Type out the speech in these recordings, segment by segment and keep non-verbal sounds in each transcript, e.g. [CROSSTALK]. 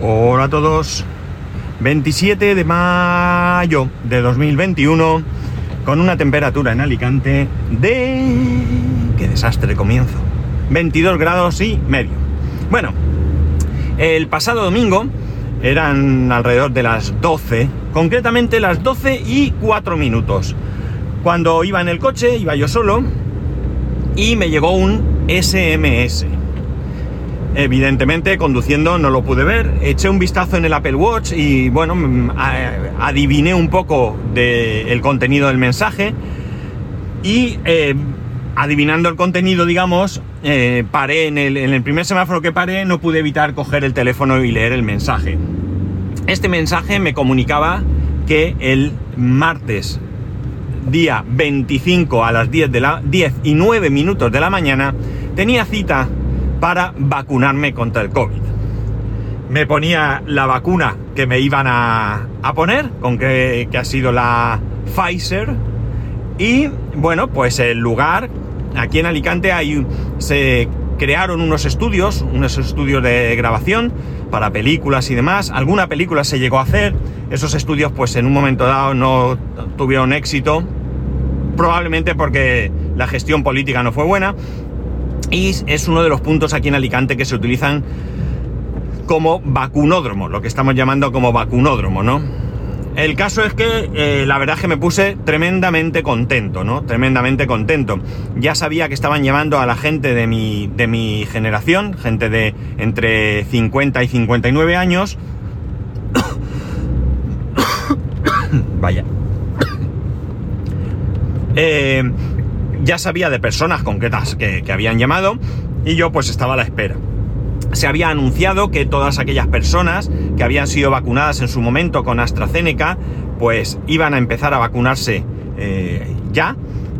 Hola a todos. 27 de mayo de 2021 con una temperatura en Alicante de... ¡Qué desastre comienzo! 22 grados y medio. Bueno, el pasado domingo eran alrededor de las 12, concretamente las 12 y 4 minutos. Cuando iba en el coche, iba yo solo y me llegó un SMS Evidentemente, conduciendo no lo pude ver. Eché un vistazo en el Apple Watch y, bueno, mm, adiviné un poco del contenido del mensaje. Y eh, adivinando el contenido, digamos, eh, paré en el, en el primer semáforo que paré, no pude evitar coger el teléfono y leer el mensaje. Este mensaje me comunicaba que el martes día 25 a las 10, de la, 10 y 9 minutos de la mañana tenía cita para vacunarme contra el COVID. Me ponía la vacuna que me iban a, poner, con que, ha sido la Pfizer. Y bueno, pues el lugar, aquí en Alicante hay, se crearon unos estudios, unos estudios de grabación para películas y demás. Alguna película se llegó a hacer. Esos estudios pues en un momento dado no tuvieron éxito. Probablemente porque la gestión política no fue buena. Y es uno de los puntos aquí en Alicante que se utilizan como vacunódromo, lo que estamos llamando como vacunódromo, ¿no? El caso es que eh, la verdad es que me puse tremendamente contento, ¿no? Tremendamente contento. Ya sabía que estaban llevando a la gente de mi, de mi generación, gente de entre 50 y 59 años. [COUGHS] Vaya. [COUGHS] eh, ya sabía de personas concretas que, habían llamado y yo pues estaba a la espera se había anunciado que todas aquellas personas que habían sido vacunadas en su momento con AstraZeneca, pues iban a empezar a vacunarse eh, ya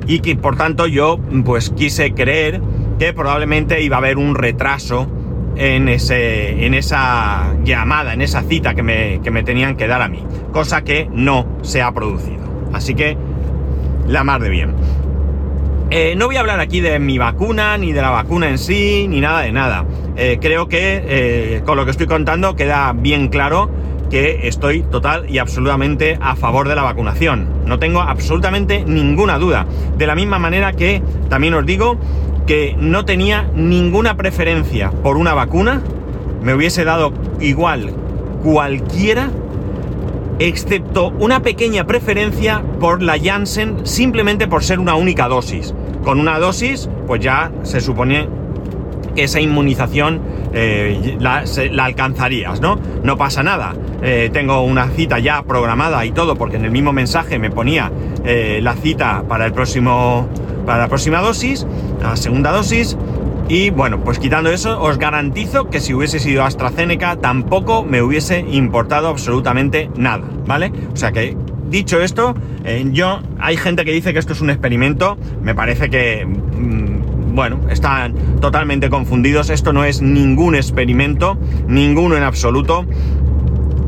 y que por tanto yo pues quise creer que probablemente iba a haber un retraso en, ese, en esa llamada, en esa cita que me, que me tenían que dar a mí, cosa que no se ha producido. Así que la mar de bien. Eh, no voy a hablar aquí de mi vacuna, ni de la vacuna en sí, ni nada de nada. Eh, creo que eh, con lo que estoy contando queda bien claro que estoy total y absolutamente a favor de la vacunación. No tengo absolutamente ninguna duda. De la misma manera que también os digo que no tenía ninguna preferencia por una vacuna. Me hubiese dado igual cualquiera excepto una pequeña preferencia por la Janssen simplemente por ser una única dosis. Con una dosis, pues ya se supone que esa inmunización eh, la, alcanzarías, ¿no? No pasa nada. Eh, tengo una cita ya programada y todo, porque en el mismo mensaje me ponía eh, la cita para el próximo. para la próxima dosis, la segunda dosis. Y bueno, pues quitando eso, os garantizo que si hubiese sido AstraZeneca tampoco me hubiese importado absolutamente nada, ¿vale? O sea que, dicho esto, eh, yo, hay gente que dice que esto es un experimento, me parece que, mm, bueno, están totalmente confundidos, esto no es ningún experimento, ninguno en absoluto.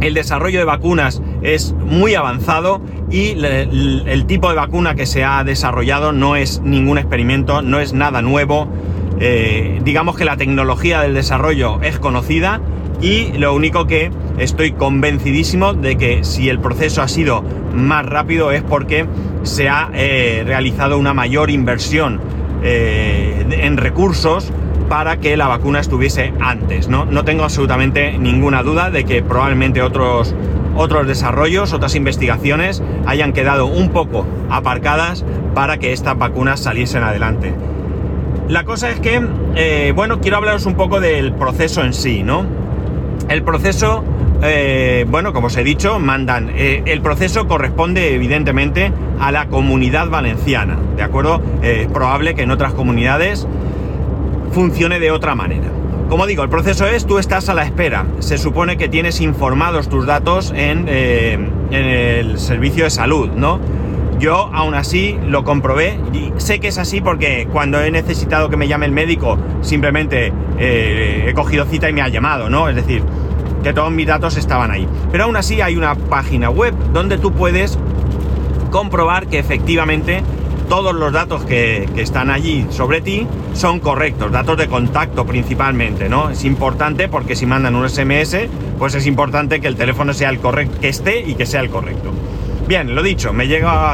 El desarrollo de vacunas es muy avanzado y el tipo de vacuna que se ha desarrollado no es ningún experimento, no es nada nuevo eh, digamos que la tecnología del desarrollo es conocida y lo único que estoy convencidísimo de que si el proceso ha sido más rápido es porque se ha eh, realizado una mayor inversión eh, en recursos para que la vacuna estuviese antes. ¿no? no tengo absolutamente ninguna duda de que probablemente otros, otros desarrollos, otras investigaciones hayan quedado un poco aparcadas para que estas vacunas saliesen adelante. La cosa es que, eh, bueno, quiero hablaros un poco del proceso en sí, ¿no? El proceso, eh, bueno, como os he dicho, mandan. Eh, el proceso corresponde evidentemente a la comunidad valenciana, ¿de acuerdo? es probable que en otras comunidades funcione de otra manera. Como digo, el proceso es, tú estás a la espera. Se supone que tienes informados tus datos en, en el servicio de salud, ¿no? Yo aún así lo comprobé y sé que es así porque cuando he necesitado que me llame el médico, simplemente eh, he cogido cita y me ha llamado, ¿no? Es decir, que todos mis datos estaban ahí. Pero aún así hay una página web donde tú puedes comprobar que efectivamente todos los datos que, que, están allí sobre ti son correctos, datos de contacto principalmente, ¿no? Es importante porque si mandan un SMS, pues es importante que el teléfono sea el correcto, que esté y que sea el correcto. Bien, lo dicho,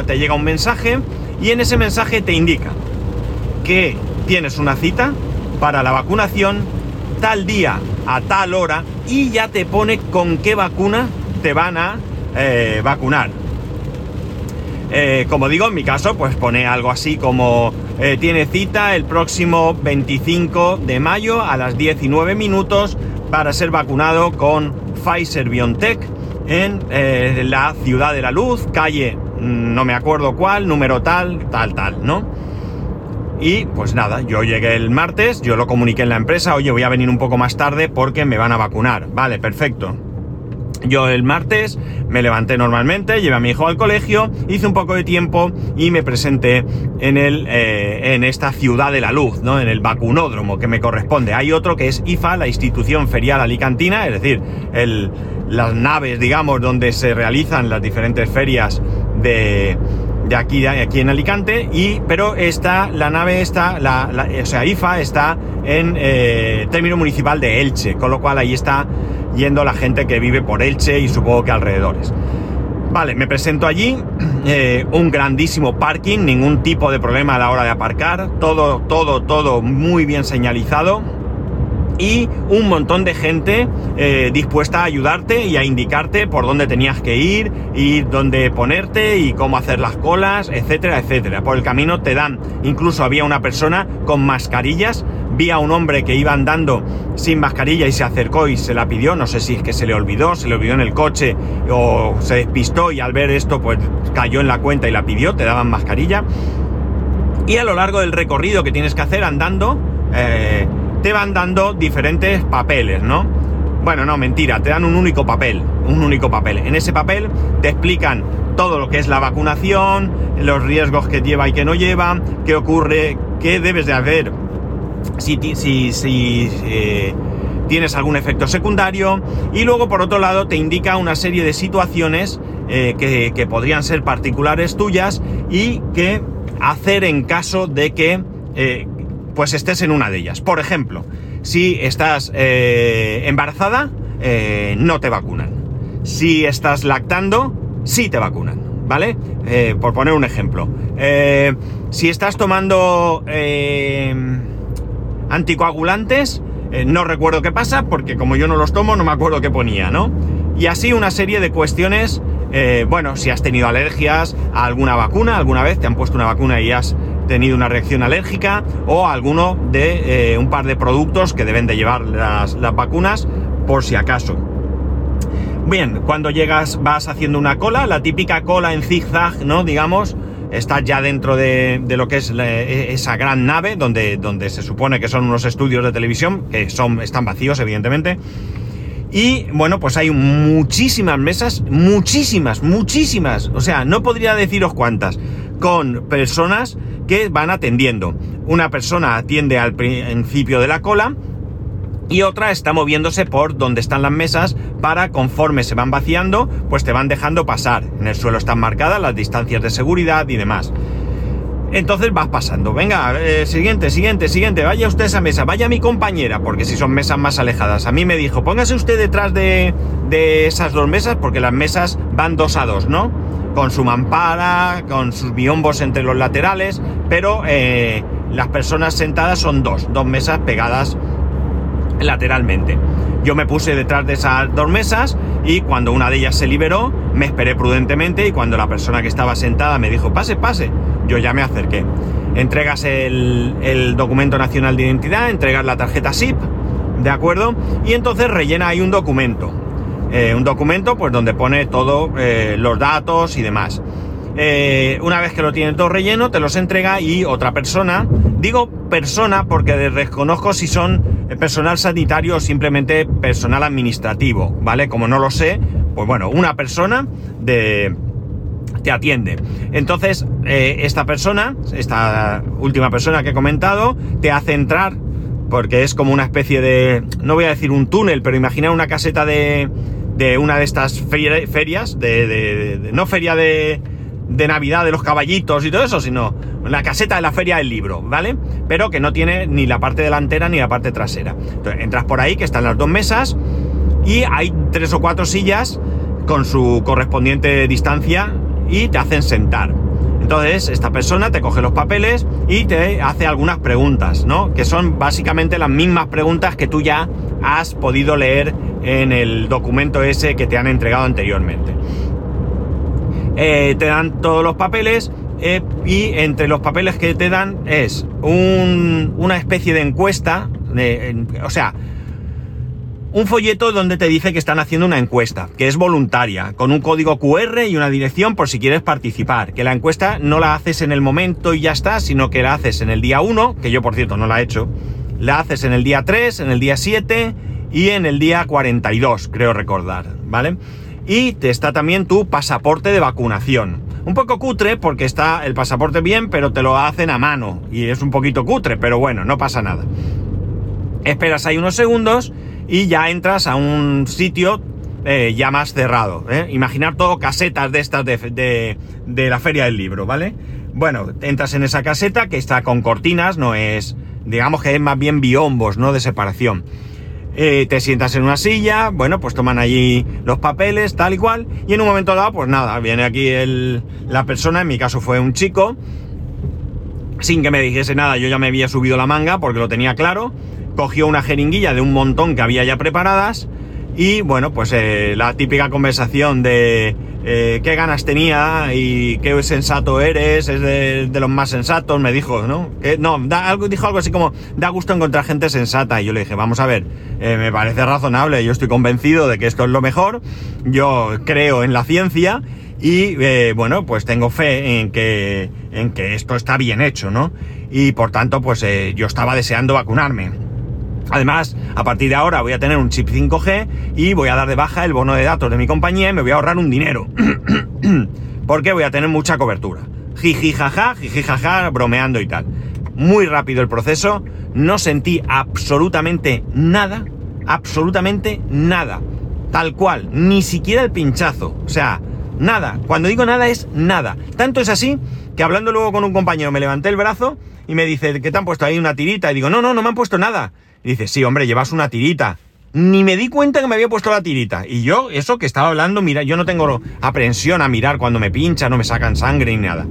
te llega un mensaje y en ese mensaje te indica que tienes una cita para la vacunación tal día a tal hora y ya te pone con qué vacuna te van a eh, vacunar. Eh, como digo, en mi caso, pues pone algo así como eh, tiene cita el próximo 25 de mayo a las 19 minutos para ser vacunado con Pfizer BioNTech en la Ciudad de la Luz, calle, mm, no me acuerdo cuál, número tal, tal, tal, ¿no? Y pues nada, yo llegué el martes, yo lo comuniqué en la empresa, oye, voy a venir un poco más tarde porque me van a vacunar. Vale, perfecto. Yo el martes me levanté normalmente, llevé a mi hijo al colegio, hice un poco de tiempo y me presenté en, el, eh, en esta ciudad de la luz, ¿no? En el vacunódromo que me corresponde. Hay otro que es IFA, la institución ferial alicantina, es decir, el, las naves, digamos, donde se realizan las diferentes ferias de, de aquí, aquí en Alicante, y, pero está, la nave está, la, o sea, IFA está en eh, término municipal de Elche, con lo cual ahí está yendo la gente que vive por Elche y supongo que alrededores. Vale, me presento allí, [CLEARS THROAT] eh, un grandísimo parking, ningún tipo de problema a la hora de aparcar, todo, todo, todo muy bien señalizado y un montón de gente eh, dispuesta a ayudarte y a indicarte por dónde tenías que ir y dónde ponerte y cómo hacer las colas, etcétera, etcétera. Por el camino te dan, incluso había una persona con mascarillas, vi a un hombre que iba andando sin mascarilla y se acercó y se la pidió, no sé si es que se le olvidó, se le olvidó en el coche o se despistó y al ver esto pues cayó en la cuenta y la pidió, te daban mascarilla. Y a lo largo del recorrido que tienes que hacer andando, eh, te van dando diferentes papeles, ¿no? Bueno, no, mentira, te dan un único papel, un único papel. En ese papel te explican todo lo que es la vacunación, los riesgos que lleva y que no lleva, qué ocurre, qué debes de hacer si, eh, tienes algún efecto secundario y luego por otro lado te indica una serie de situaciones eh, que, podrían ser particulares tuyas y que hacer en caso de que eh, pues estés en una de ellas. Por ejemplo, si estás eh, embarazada, eh, no te vacunan. Si estás lactando, sí te vacunan, ¿vale? Eh, por poner un ejemplo. si estás tomando anticoagulantes, no recuerdo qué pasa, porque como yo no los tomo, no me acuerdo qué ponía, ¿no? Y así una serie de cuestiones, bueno, si has tenido alergias a alguna vacuna, alguna vez te han puesto una vacuna y has tenido una reacción alérgica o alguno de eh, un par de productos que deben de llevar las, vacunas por si acaso. Bien, cuando llegas vas haciendo una cola, la típica cola en zigzag, ¿no? Digamos, estás ya dentro de, lo que es e, esa gran nave donde, donde se supone que son unos estudios de televisión, que son, están vacíos evidentemente. Y bueno, pues hay muchísimas mesas, muchísimas, muchísimas, o sea, no podría deciros cuántas, con personas que van atendiendo. Una persona atiende al principio de la cola y otra está moviéndose por donde están las mesas para conforme se van vaciando, pues te van dejando pasar. En el suelo están marcadas las distancias de seguridad y demás. Entonces vas pasando, venga, eh, siguiente, siguiente, siguiente, vaya usted a esa mesa, vaya mi compañera, porque si son mesas más alejadas. A mí me dijo, póngase usted detrás de, de esas dos mesas, porque las mesas van dos a dos, ¿no? Con su mampara, con sus biombos entre los laterales, pero eh, las personas sentadas son dos, dos mesas pegadas lateralmente. Yo me puse detrás de esas dos mesas y cuando una de ellas se liberó, me esperé prudentemente y cuando la persona que estaba sentada me dijo, pase, pase, yo ya me acerqué. Entregas el, el documento nacional de identidad, entregas la tarjeta SIP, ¿de acuerdo? Y entonces rellena ahí un documento. Eh, un documento pues donde pone todos eh, los datos y demás. Eh, una vez que lo tiene todo relleno, te los entrega y otra persona, digo persona porque desconozco si son personal sanitario o simplemente personal administrativo, ¿vale? Como no lo sé, pues bueno, una persona de, te atiende. Entonces, esta persona, esta última persona que he comentado, te hace entrar, porque es como una especie de, no voy a decir un túnel, pero imagina una caseta de, de una de estas ferias, de, no feria de, de Navidad de los caballitos y todo eso, sino la caseta de la feria del libro, ¿vale? Pero que no tiene ni la parte delantera ni la parte trasera. Entonces, entras por ahí, que están las dos mesas, y hay tres o cuatro sillas con su correspondiente distancia y te hacen sentar. Entonces, esta persona te coge los papeles y te hace algunas preguntas, ¿no? Que son básicamente las mismas preguntas que tú ya has podido leer en el documento ese que te han entregado anteriormente. Eh, te dan todos los papeles eh, y entre los papeles que te dan es una especie de encuesta, o sea, un folleto donde te dice que están haciendo una encuesta, que es voluntaria, con un código QR y una dirección por si quieres participar. Que la encuesta no la haces en el momento y ya está, sino que la haces en el día 1, que yo por cierto no la he hecho, la haces en el día 3, en el día 7 y en el día 42, creo recordar, ¿vale? Y te está también tu pasaporte de vacunación. Un poco cutre porque está el pasaporte bien, pero te lo hacen a mano. Y es un poquito cutre, pero bueno, no pasa nada. Esperas ahí unos segundos y ya entras a un sitio eh, ya más cerrado. ¿eh? Imaginar todo casetas de estas de, de, la feria del libro, ¿vale? Bueno, entras en esa caseta que está con cortinas, no es, digamos que es más bien biombos, ¿no? De separación. Eh, te sientas en una silla, bueno, pues toman allí los papeles, tal y cual, y en un momento dado, pues nada, viene aquí el, la persona, en mi caso fue un chico, sin que me dijese nada, yo ya me había subido la manga porque lo tenía claro, cogió una jeringuilla de un montón que había ya preparadas, y bueno, pues eh, la típica conversación de eh, qué ganas tenía y qué sensato eres, es de, los más sensatos, me dijo, ¿no? No, da, algo, dijo algo así como, da gusto encontrar gente sensata. Y yo le dije, vamos a ver, eh, me parece razonable, yo estoy convencido de que esto es lo mejor, yo creo en la ciencia y bueno, pues tengo fe en que, en que esto está bien hecho, ¿no? Y por tanto, pues yo estaba deseando vacunarme. Además, a partir de ahora voy a tener un chip 5G y voy a dar de baja el bono de datos de mi compañía y me voy a ahorrar un dinero. [CLEARS THROAT] Porque voy a tener mucha cobertura. Jiji jaja, jiji jaja, bromeando y tal. Muy rápido el proceso, no sentí absolutamente nada, absolutamente nada. Tal cual, ni siquiera el pinchazo. O sea, nada. Cuando digo nada es nada. Tanto es así que hablando luego con un compañero me levanté el brazo y me dice, ¿qué te han puesto ahí una tirita? Y digo, no, no, no me han puesto nada. Dice, sí, hombre, llevas una tirita. Ni me di cuenta que me había puesto la tirita. Y yo, eso que estaba hablando, mira, yo no tengo aprensión a mirar cuando me pinchan, no me sacan sangre ni nada.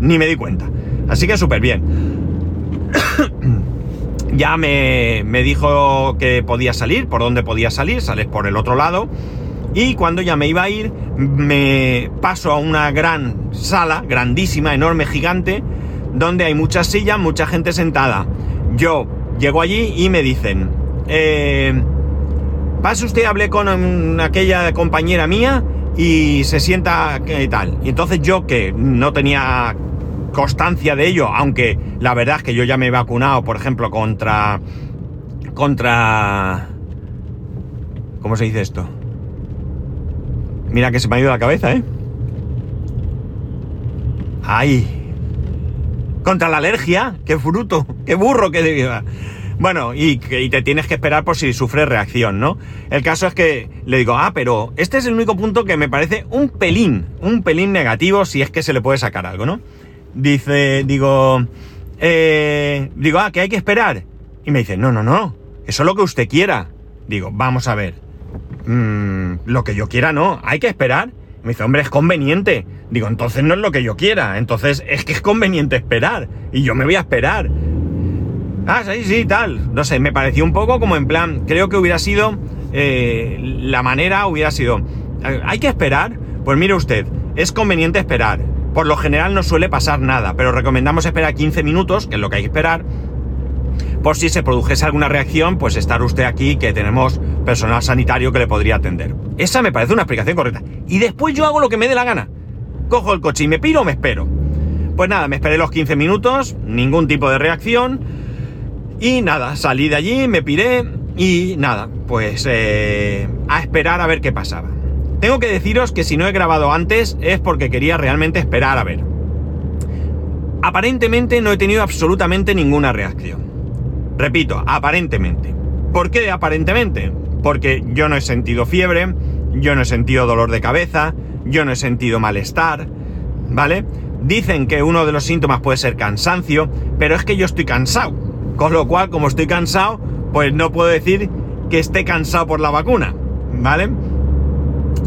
Ni me di cuenta. Así que súper bien. [COUGHS] ya me, me dijo que podía salir, por dónde podía salir, sales por el otro lado. Y cuando ya me iba a ir, me paso a una gran sala, grandísima, enorme, gigante, donde hay muchas sillas, mucha gente sentada. Yo Llego allí y me dicen, eh, pase usted, hablé con aquella compañera mía y se sienta y tal. Y entonces yo que no tenía constancia de ello, aunque la verdad es que yo ya me he vacunado, por ejemplo, contra... contra... ¿Cómo se dice esto? Mira que se me ha ido la cabeza, ¿eh? ¡Ay! Contra la alergia. ¡Qué fruto! ¡Qué burro que diga! Bueno, y, te tienes que esperar por si sufre reacción, ¿no? El caso es que le digo, ah, pero este es el único punto que me parece un pelín, un pelín negativo si es que se le puede sacar algo, ¿no? Dice, digo, eh, digo, ah, que hay que esperar. Y me dice, no, no, no, eso es lo que usted quiera. Digo, vamos a ver, mm, lo que yo quiera no, hay que esperar. Me dice, hombre, es conveniente. Digo, entonces no es lo que yo quiera. Entonces es que es conveniente esperar. Y yo me voy a esperar. Ah, sí, sí, tal. No sé, me pareció un poco como en plan, creo que hubiera sido, eh, la manera hubiera sido, eh, hay que esperar. Pues mire usted, es conveniente esperar. Por lo general no suele pasar nada, pero recomendamos esperar 15 minutos, que es lo que hay que esperar, por si se produjese alguna reacción, pues estar usted aquí, que tenemos personal sanitario que le podría atender. Esa me parece una explicación correcta. Y después yo hago lo que me dé la gana. Cojo el coche y me piro o me espero. Pues nada, me esperé los 15 minutos, ningún tipo de reacción. Y nada, salí de allí, me piré y nada, pues eh, a esperar a ver qué pasaba. Tengo que deciros que si no he grabado antes es porque quería realmente esperar a ver. Aparentemente no he tenido absolutamente ninguna reacción. Repito, aparentemente. ¿Por qué aparentemente? Porque yo no he sentido fiebre, yo no he sentido dolor de cabeza, yo no he sentido malestar, ¿vale? Dicen que uno de los síntomas puede ser cansancio, pero es que yo estoy cansado. Con lo cual, como estoy cansado, pues no puedo decir que esté cansado por la vacuna, ¿vale?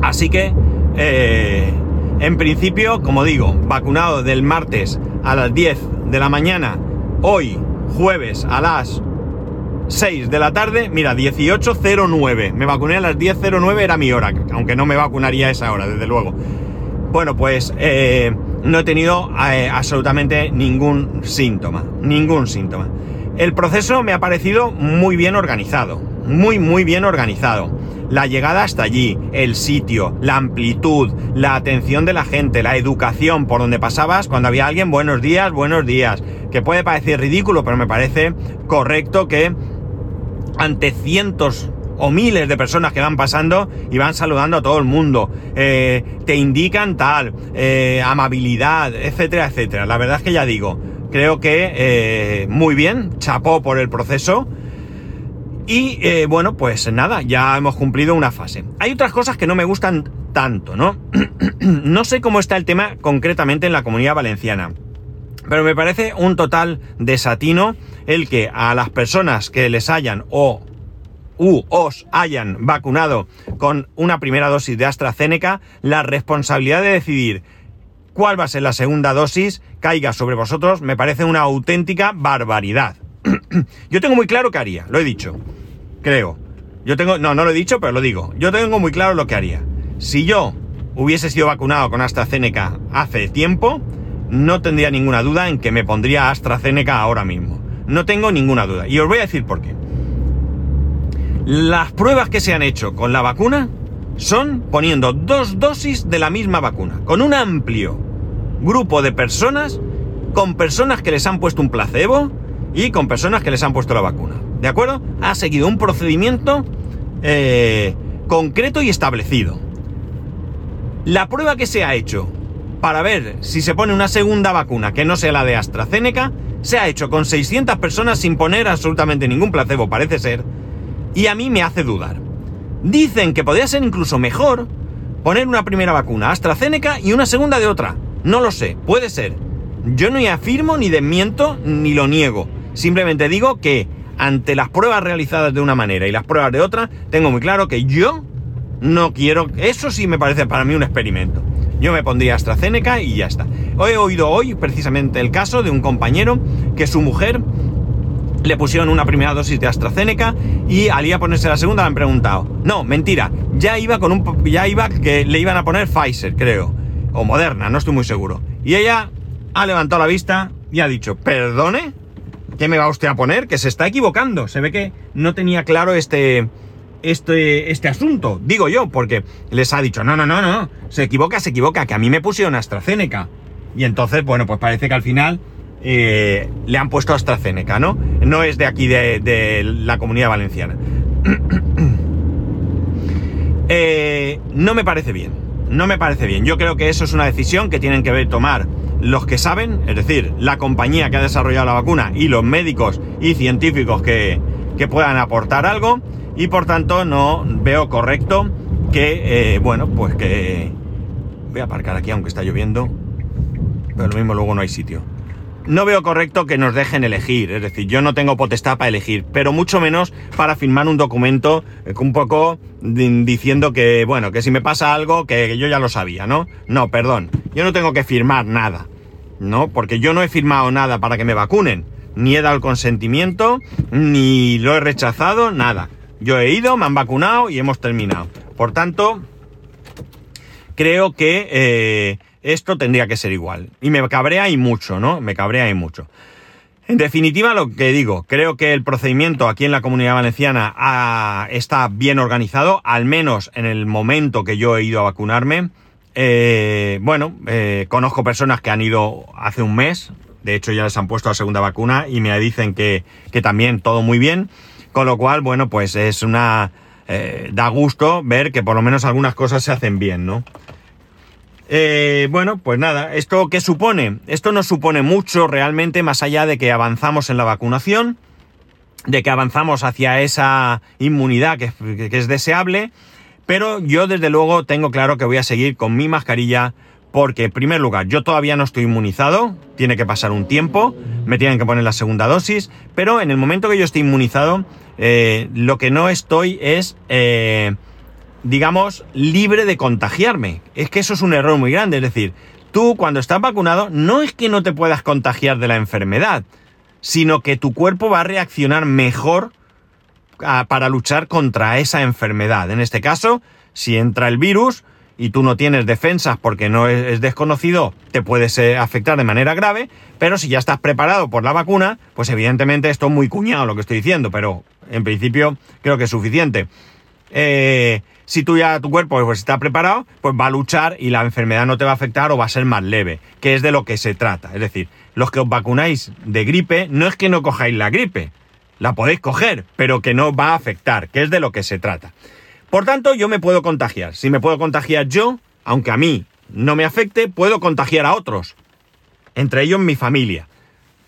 Así que, eh, en principio, como digo, vacunado del martes a las 10 de la mañana, hoy jueves a las 6 de la tarde, mira, 18.09. Me vacuné a las 10.09, era mi hora, aunque no me vacunaría a esa hora, desde luego. Bueno, pues eh, no he tenido eh, absolutamente ningún síntoma, ningún síntoma. El proceso me ha parecido muy bien organizado, muy, muy bien organizado. La llegada hasta allí, el sitio, la amplitud, la atención de la gente, la educación por donde pasabas cuando había alguien, buenos días, buenos días, que puede parecer ridículo, pero me parece correcto que ante cientos o miles de personas que van pasando y van saludando a todo el mundo, eh, te indican tal, eh, amabilidad, etcétera, etcétera. La verdad es que ya digo, creo que eh, muy bien, chapó por el proceso. Y bueno, pues nada, ya hemos cumplido una fase. Hay otras cosas que no me gustan tanto, ¿no? [CLEARS THROAT] no sé cómo está el tema concretamente en la comunidad valenciana. Pero me parece un total desatino el que a las personas que les hayan o os hayan vacunado con una primera dosis de AstraZeneca, la responsabilidad de decidir cuál va a ser la segunda dosis caiga sobre vosotros me parece una auténtica barbaridad. [CLEARS THROAT] Yo tengo muy claro qué haría, lo he dicho, creo. Yo tengo, no, no lo he dicho, pero lo digo. Yo tengo muy claro lo que haría. Si yo hubiese sido vacunado con AstraZeneca hace tiempo, no tendría ninguna duda en que me pondría AstraZeneca ahora mismo. No tengo ninguna duda. Y os voy a decir por qué. Las pruebas que se han hecho con la vacuna son poniendo dos dosis de la misma vacuna, con un amplio grupo de personas, con personas que les han puesto un placebo y con personas que les han puesto la vacuna. ¿De acuerdo? Ha seguido un procedimiento eh, concreto y establecido. La prueba que se ha hecho para ver si se pone una segunda vacuna que no sea la de AstraZeneca, se ha hecho con 600 personas sin poner absolutamente ningún placebo, parece ser, y a mí me hace dudar. Dicen que podría ser incluso mejor poner una primera vacuna AstraZeneca y una segunda de otra. No lo sé, puede ser. Yo no afirmo ni desmiento ni lo niego. Simplemente digo que ante las pruebas realizadas de una manera y las pruebas de otra, tengo muy claro que yo no quiero... Eso sí me parece para mí un experimento. Yo me pondría AstraZeneca y ya está. He oído hoy precisamente el caso de un compañero que su mujer le pusieron una primera dosis de AstraZeneca y al ir a ponerse la segunda le han preguntado. No, mentira, ya iba con un ya iba que le iban a poner Pfizer, creo, o Moderna, no estoy muy seguro. Y ella ha levantado la vista y ha dicho, "¿Perdone? ¿Qué me va usted a poner? Que se está equivocando. Se ve que no tenía claro este este, este asunto, digo yo, porque les ha dicho, no, no, no, no, se equivoca, se equivoca, que a mí me pusieron AstraZeneca. Y entonces, bueno, pues parece que al final eh, le han puesto AstraZeneca, ¿no? No es de aquí, de, la comunidad valenciana. [CLEARS THROAT] Eh, no me parece bien, no me parece bien. Yo creo que eso es una decisión que tienen que tomar los que saben, es decir, la compañía que ha desarrollado la vacuna y los médicos y científicos que, que puedan aportar algo y por tanto no veo correcto que, eh, bueno, pues que... Voy a aparcar aquí aunque está lloviendo, pero lo mismo luego no hay sitio. No veo correcto que nos dejen elegir, es decir, yo no tengo potestad para elegir, pero mucho menos para firmar un documento eh, un poco diciendo que, bueno, que si me pasa algo, que yo ya lo sabía, ¿no? No, perdón, yo no tengo que firmar nada, ¿no? Porque yo no he firmado nada para que me vacunen, ni he dado el consentimiento, ni lo he rechazado, nada. Yo he ido, me han vacunado y hemos terminado. Por tanto, creo que eh, esto tendría que ser igual. Y me cabrea y mucho, ¿no? Me cabrea y mucho. En definitiva, lo que digo, creo que el procedimiento aquí en la comunidad valenciana está bien organizado, al menos en el momento que yo he ido a vacunarme. Eh, bueno, eh, conozco personas que han ido hace un mes, de hecho ya les han puesto la segunda vacuna y me dicen que, que también todo muy bien. Con lo cual, bueno, pues es una... Eh, da gusto ver que por lo menos algunas cosas se hacen bien, ¿no? Eh, bueno, pues nada, ¿esto qué supone? Esto no supone mucho realmente más allá de que avanzamos en la vacunación, de que avanzamos hacia esa inmunidad que, que es deseable, pero yo desde luego tengo claro que voy a seguir con mi mascarilla porque en primer lugar yo todavía no estoy inmunizado, tiene que pasar un tiempo, me tienen que poner la segunda dosis, pero en el momento que yo esté inmunizado, eh, lo que no estoy es, eh, digamos, libre de contagiarme. Es que eso es un error muy grande, es decir, tú cuando estás vacunado no es que no te puedas contagiar de la enfermedad, sino que tu cuerpo va a reaccionar mejor para luchar contra esa enfermedad. En este caso, si entra el virus y tú no tienes defensas porque no es, desconocido, te puede afectar de manera grave, pero si ya estás preparado por la vacuna, pues evidentemente esto es muy cuñado lo que estoy diciendo, pero en principio creo que es suficiente. Eh, si tú ya tu cuerpo pues, está preparado, pues va a luchar y la enfermedad no te va a afectar o va a ser más leve, que es de lo que se trata. Es decir, los que os vacunáis de gripe, no es que no cojáis la gripe, la podéis coger, pero que no va a afectar, que es de lo que se trata. Por tanto, yo me puedo contagiar. Si me puedo contagiar yo, aunque a mí no me afecte, puedo contagiar a otros. Entre ellos mi familia.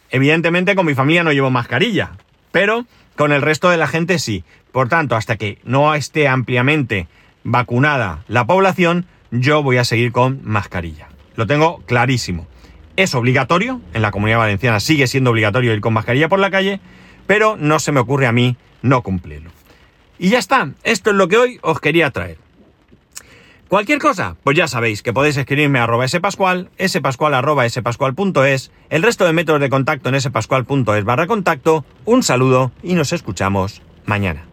Evidentemente con mi familia no llevo mascarilla, pero con el resto de la gente sí. Por tanto, hasta que no esté ampliamente vacunada la población, yo voy a seguir con mascarilla. Lo tengo clarísimo. Es obligatorio, en la comunidad valenciana sigue siendo obligatorio ir con mascarilla por la calle, pero no se me ocurre a mí no cumplirlo. Y ya está, esto es lo que hoy os quería traer. Cualquier cosa, pues ya sabéis que podéis escribirme a arroba spascual, spascual arroba spascual.es, el resto de métodos de contacto en spascual.es barra contacto, un saludo y nos escuchamos mañana.